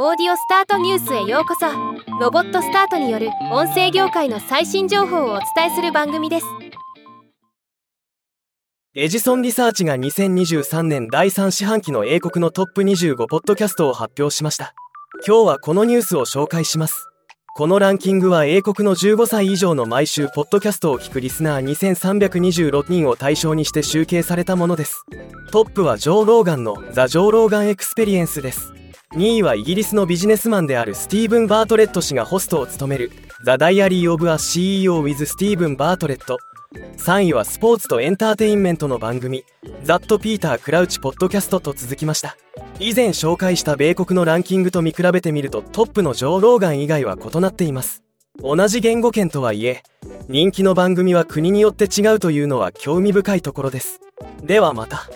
オーディオスタートニュースへようこそ。ロボットスタートによる音声業界の最新情報をお伝えする番組です。エジソンリサーチが2023年第3四半期の英国のトップ25ポッドキャストを発表しました。今日はこのニュースを紹介します。このランキングは英国の15歳以上の毎週ポッドキャストを聞くリスナー2326人を対象にして集計されたものです。トップはジョー・ローガンの The Joe Rogan Experience です。2位はイギリスのビジネスマンであるスティーブン・バートレット氏がホストを務めるザ・ダイアリー・オブ・ア CEO with スティーブン・バートレット。3位はスポーツとエンターテインメントの番組 That Peter Crouch Podcast と続きました。以前紹介した米国のランキングと見比べてみるとトップのジョー・ローガン以外は異なっています。同じ言語圏とはいえ人気の番組は国によって違うというのは興味深いところです。ではまた。